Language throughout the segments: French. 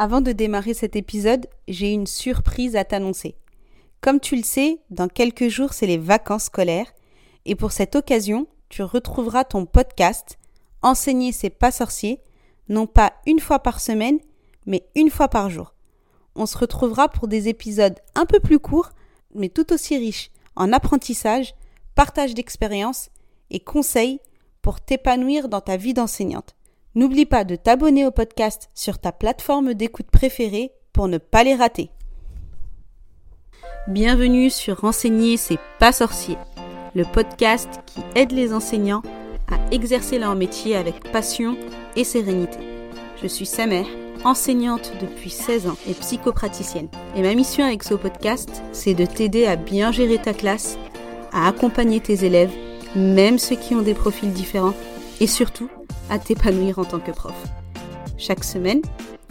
Avant de démarrer cet épisode, j'ai une surprise à t'annoncer. Comme tu le sais, dans quelques jours, c'est les vacances scolaires et pour cette occasion, tu retrouveras ton podcast Enseigner c'est pas sorcier, non pas une fois par semaine, mais une fois par jour. On se retrouvera pour des épisodes un peu plus courts, mais tout aussi riches en apprentissage, partage d'expériences et conseils pour t'épanouir dans ta vie d'enseignante. N'oublie pas de t'abonner au podcast sur ta plateforme d'écoute préférée pour ne pas les rater. Bienvenue sur Enseigner c'est pas sorcier, le podcast qui aide les enseignants à exercer leur métier avec passion et sérénité. Je suis Samer, enseignante depuis 16 ans et psychopraticienne. Et ma mission avec ce podcast, c'est de t'aider à bien gérer ta classe, à accompagner tes élèves, même ceux qui ont des profils différents, et surtout à t'épanouir en tant que prof. Chaque semaine,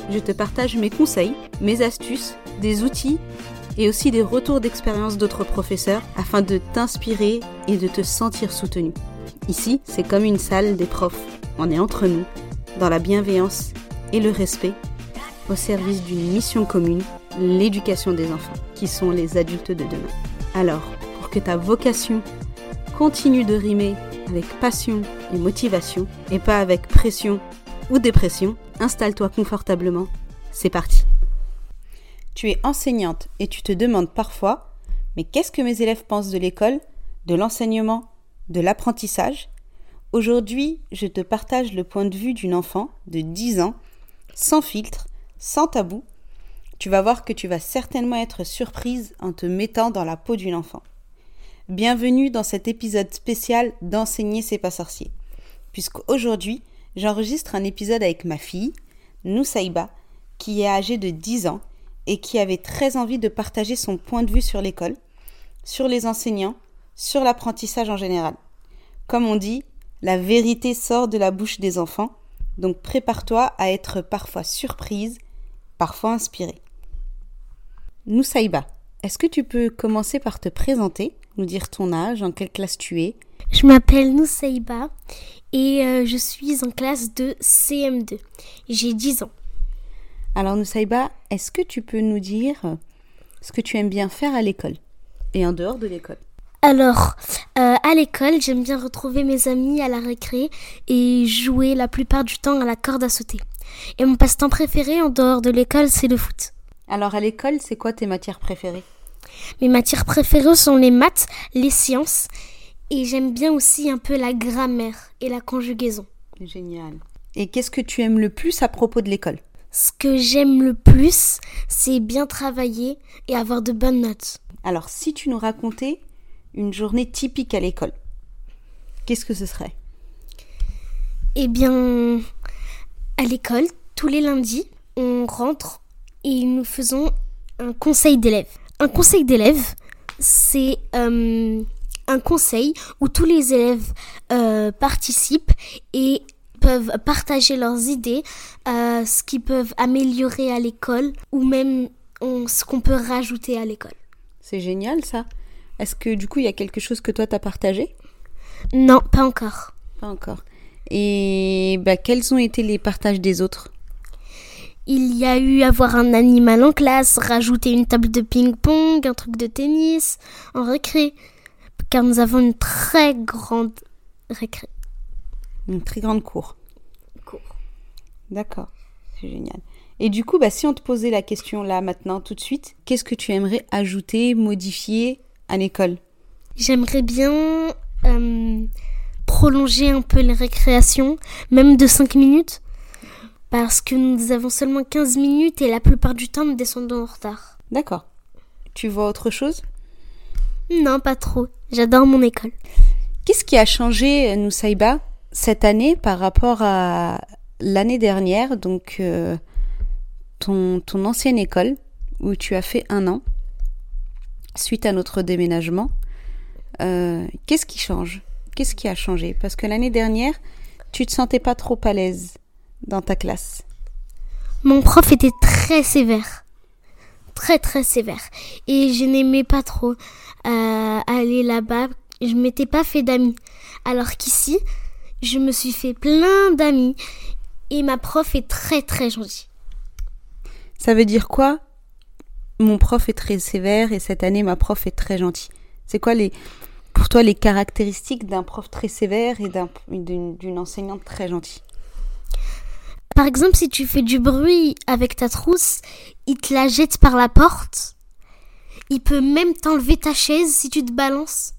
je te partage mes conseils, mes astuces, des outils et aussi des retours d'expérience d'autres professeurs afin de t'inspirer et de te sentir soutenu. Ici, c'est comme une salle des profs. On est entre nous, dans la bienveillance et le respect, au service d'une mission commune, l'éducation des enfants, qui sont les adultes de demain. Alors, pour que ta vocation continue de rimer avec passion et motivation, et pas avec pression ou dépression, installe-toi confortablement. C'est parti. Tu es enseignante et tu te demandes parfois, mais qu'est-ce que mes élèves pensent de l'école, de l'enseignement, de l'apprentissage? Aujourd'hui, je te partage le point de vue d'une enfant de 10 ans, sans filtre, sans tabou. Tu vas voir que tu vas certainement être surprise en te mettant dans la peau d'une enfant. Bienvenue dans cet épisode spécial d'Enseigner c'est pas sorcier. Puisqu'aujourd'hui, j'enregistre un épisode avec ma fille, Noussaïba, qui est âgée de 10 ans et qui avait très envie de partager son point de vue sur l'école, sur les enseignants, sur l'apprentissage en général. Comme on dit, la vérité sort de la bouche des enfants, donc prépare-toi à être parfois surprise, parfois inspirée. Noussaïba, est-ce que tu peux commencer par te présenter, nous dire ton âge, en quelle classe tu es Je m'appelle Noussaïba et euh, je suis en classe de CM2. J'ai 10 ans. Alors Noussaïba, est-ce que tu peux nous dire ce que tu aimes bien faire à l'école et en dehors de l'école? Alors, euh, à l'école, j'aime bien retrouver mes amis à la récré et jouer la plupart du temps à la corde à sauter. Et mon passe-temps préféré en dehors de l'école, c'est le foot. Alors à l'école, c'est quoi tes matières préférées? Mes matières préférées sont les maths, les sciences et j'aime bien aussi un peu la grammaire et la conjugaison. Génial. Et qu'est-ce que tu aimes le plus à propos de l'école? Ce que j'aime le plus, c'est bien travailler et avoir de bonnes notes. Alors si tu nous racontais une journée typique à l'école, qu'est-ce que ce serait? Eh bien, à l'école, tous les lundis, on rentre et nous faisons un conseil d'élèves. Un conseil d'élèves, c'est euh, un conseil où tous les élèves euh, participent et peuvent partager leurs idées, euh, ce qu'ils peuvent améliorer à l'école ou même on- ce qu'on peut rajouter à l'école. C'est génial ça. Est-ce que du coup il y a quelque chose que toi t'as partagé? Non, pas encore. Pas encore. Et bah, quels ont été les partages des autres? Il y a eu avoir un animal en classe, rajouter une table de ping-pong, un truc de tennis, en récré. Car nous avons une très grande récré. Une très grande cour. Cour. D'accord, c'est génial. Et du coup, bah, si on te posait la question là maintenant tout de suite, qu'est-ce que tu aimerais ajouter, modifier à l'école? J'aimerais bien euh, prolonger un peu les récréations, même de 5 minutes, parce que nous avons seulement 15 minutes et la plupart du temps nous descendons en retard. D'accord. Tu vois autre chose? Non, pas trop. J'adore mon école. Qu'est-ce qui a changé, Noussaïba, cette année par rapport à l'année dernière, donc euh, ton, ton ancienne école, où tu as fait un an, suite à notre déménagement euh, Qu'est-ce qui change? Qu'est-ce qui a changé? Parce que l'année dernière, tu te sentais pas trop à l'aise dans ta classe. Mon prof était très sévère. Très très sévère. Et je n'aimais pas trop euh, aller là-bas. Je m'étais pas fait d'amis. Alors qu'ici, je me suis fait plein d'amis. Et ma prof est très très gentille. Ça veut dire quoi? Mon prof est très sévère et cette année ma prof est très gentille. C'est quoi les pour toi les caractéristiques d'un prof très sévère et d'un- d'une d'une enseignante très gentille? Par exemple, si tu fais du bruit avec ta trousse, il te la jette par la porte. Il peut même t'enlever ta chaise si tu te balances.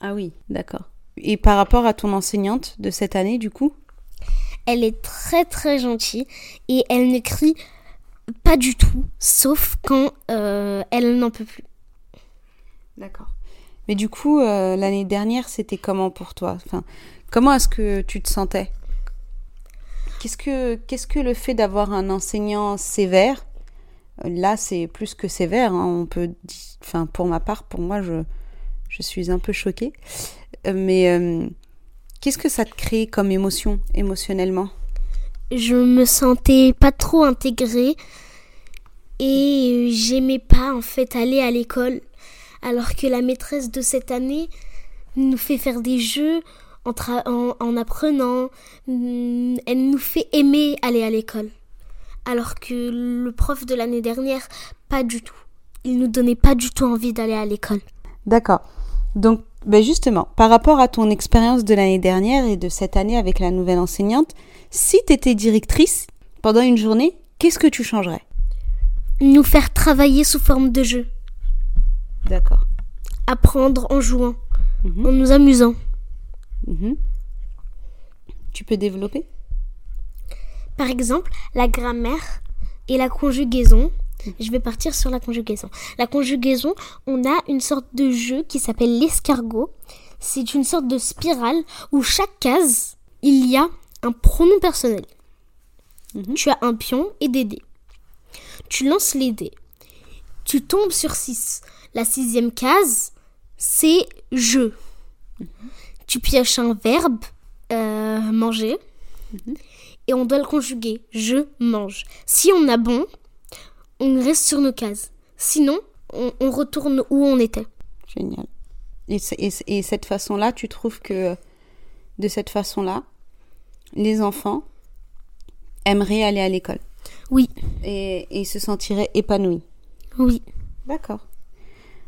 Ah oui, d'accord. Et par rapport à ton enseignante de cette année, du coup? Elle est très très gentille et elle ne crie pas du tout, sauf quand euh, elle n'en peut plus. D'accord. Mais du coup, euh, l'année dernière, c'était comment pour toi? Enfin, Comment est-ce que tu te sentais? Qu'est-ce que, qu'est-ce que le fait d'avoir un enseignant sévère euh, Là, c'est plus que sévère. hein, on peut, enfin, pour ma part, pour moi, je, je suis un peu choquée. Euh, mais euh, qu'est-ce que ça te crée comme émotion, émotionnellement? Je me sentais pas trop intégrée et j'aimais pas en fait aller à l'école alors que la maîtresse de cette année nous fait faire des jeux en, tra- en, en apprenant. Mm, Elle nous fait aimer aller à l'école. Alors que le prof de l'année dernière, pas du tout. Il nous donnait pas du tout envie d'aller à l'école. D'accord. Donc, ben justement, par rapport à ton expérience de l'année dernière et de cette année avec la nouvelle enseignante, si tu étais directrice pendant une journée, qu'est-ce que tu changerais? Nous faire travailler sous forme de jeu. D'accord. Apprendre en jouant, Mhm. en nous amusant. Mhm. Tu peux développer? Par exemple, la grammaire et la conjugaison. Je vais partir sur la conjugaison. La conjugaison, on a une sorte de jeu qui s'appelle l'escargot. C'est une sorte de spirale où chaque case, il y a un pronom personnel. Mhm. Tu as un pion et des dés. Tu lances les dés. Tu tombes sur 6. La sixième case, c'est je. Tu pioches un verbe, euh, manger, et on doit le conjuguer. Je mange. Si on a bon, on reste sur nos cases. Sinon, on, on retourne où on était. Génial. Et, cette façon-là, tu trouves que de cette façon-là, les enfants aimeraient aller à l'école? Oui, et, et se sentiraient épanouis? Oui, D'accord.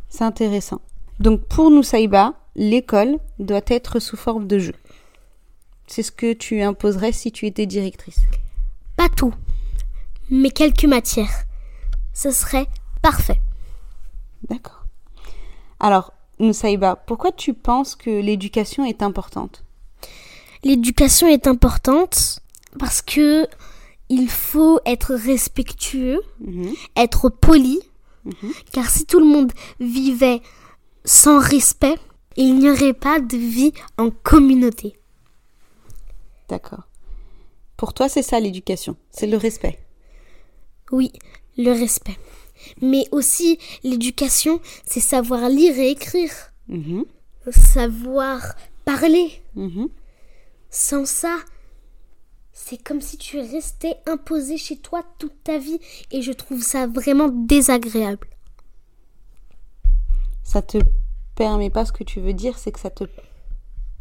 C'est intéressant. Donc pour nous, Saïba, l'école doit être sous forme de jeu. C'est ce que tu imposerais si tu étais directrice. pas tout, mais quelques matières. Ce serait parfait. D'accord. Alors, Noussaïba, pourquoi tu penses que l'éducation est importante? L'éducation est importante parce que il faut être respectueux, Mhm. être poli, Mhm. car si tout le monde vivait sans respect, il n'y aurait pas de vie en communauté. D'accord. Pour toi, c'est ça l'éducation, c'est le respect. Oui, le respect. Mais aussi, l'éducation, c'est savoir lire et écrire, Mhm. savoir parler. Mhm. Sans ça, c'est comme si tu restais imposé chez toi toute ta vie et je trouve ça vraiment désagréable. Ça te permet pas, ce que tu veux dire, c'est que ça te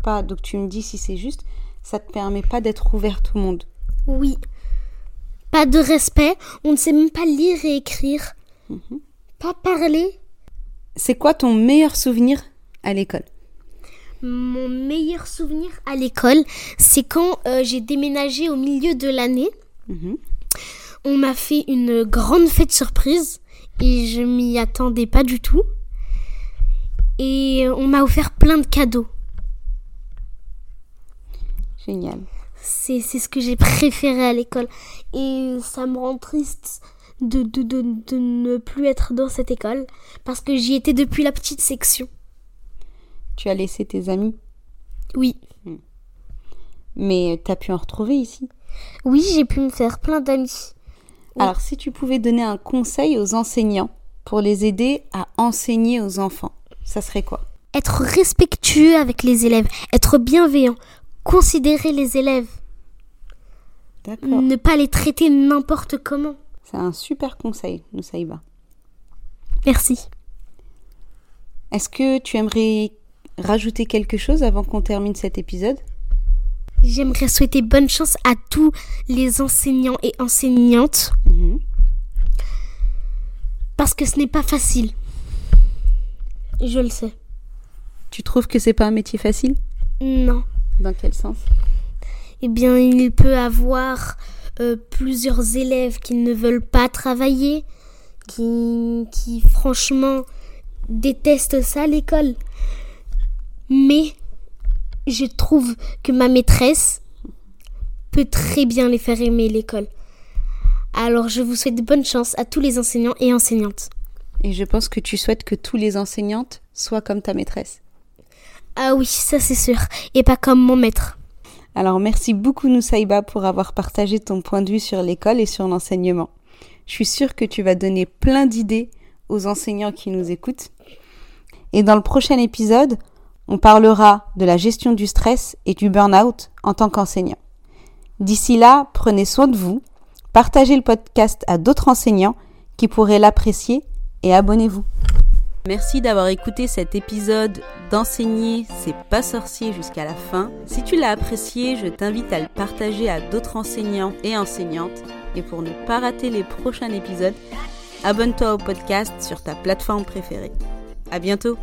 pas, donc tu me dis si c'est juste, ça te permet pas d'être ouverte au monde. Oui. Pas de respect, on ne sait même pas lire et écrire. Pas parler. C'est quoi ton meilleur souvenir à l'école? Mon meilleur souvenir à l'école, c'est quand euh, j'ai déménagé au milieu de l'année. Mhm. On m'a fait une grande fête surprise et je m'y attendais pas du tout. Et on m'a offert plein de cadeaux. Génial. C'est c'est ce que j'ai préféré à l'école. Et ça me rend triste de, de, de, de ne plus être dans cette école parce que j'y étais depuis la petite section. Tu as laissé tes amis, Oui. mais tu as pu en retrouver ici? Oui, j'ai pu me faire plein d'amis. Oui. Alors, si tu pouvais donner un conseil aux enseignants pour les aider à enseigner aux enfants, ça serait quoi? Être respectueux avec les élèves, être bienveillant, considérer les élèves, D'accord. ne pas les traiter n'importe comment. C'est un super conseil, Noussaïba. Merci. Est-ce que tu aimerais rajouter quelque chose avant qu'on termine cet épisode? J'aimerais souhaiter bonne chance à tous les enseignants et enseignantes Mhm. que ce n'est pas facile. Je le sais. Tu trouves que c'est pas un métier facile? Non. Dans quel sens? Eh bien, il peut avoir euh, plusieurs élèves qui ne veulent pas travailler, qui, qui franchement détestent ça l'école. Mais je trouve que ma maîtresse peut très bien les faire aimer l'école. Alors je vous souhaite bonne chance à tous les enseignants et enseignantes. Et je pense que tu souhaites que tous les enseignantes soient comme ta maîtresse. Ah oui, ça c'est sûr, et pas comme mon maître. Alors merci beaucoup Noussaïba pour avoir partagé ton point de vue sur l'école et sur l'enseignement. Je suis sûre que tu vas donner plein d'idées aux enseignants qui nous écoutent. Et dans le prochain épisode, on parlera de la gestion du stress et du burn-out en tant qu'enseignant. D'ici là, prenez soin de vous, partagez le podcast à d'autres enseignants qui pourraient l'apprécier et abonnez-vous. Merci d'avoir écouté cet épisode d'enseigner c'est pas sorcier jusqu'à la fin. Si tu l'as apprécié, je t'invite à le partager à d'autres enseignants et enseignantes. Et pour ne pas rater les prochains épisodes, abonne-toi au podcast sur ta plateforme préférée. À bientôt!